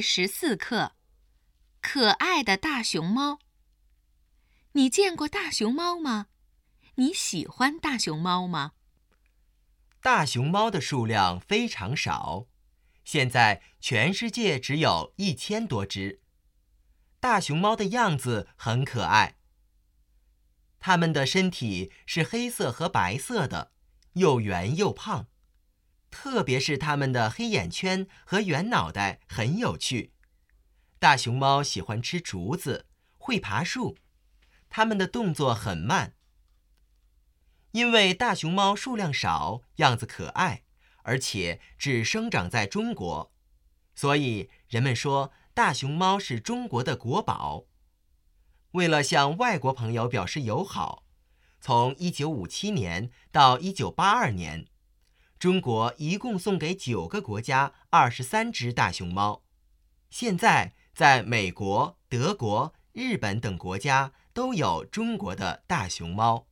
十四课：可爱的大熊猫。你见过大熊猫吗？你喜欢大熊猫吗？大熊猫的数量非常少，现在全世界只有一千多只。大熊猫的样子很可爱，它们的身体是黑色和白色的，又圆又胖。特别是它们的黑眼圈和圆脑袋很有趣。大熊猫喜欢吃竹子，会爬树，它们的动作很慢。因为大熊猫数量少，样子可爱，而且只生长在中国，所以人们说大熊猫是中国的国宝。为了向外国朋友表示友好，从1957年到1982年。中国一共送给九个国家二十三只大熊猫，现在在美国、德国、日本等国家都有中国的大熊猫。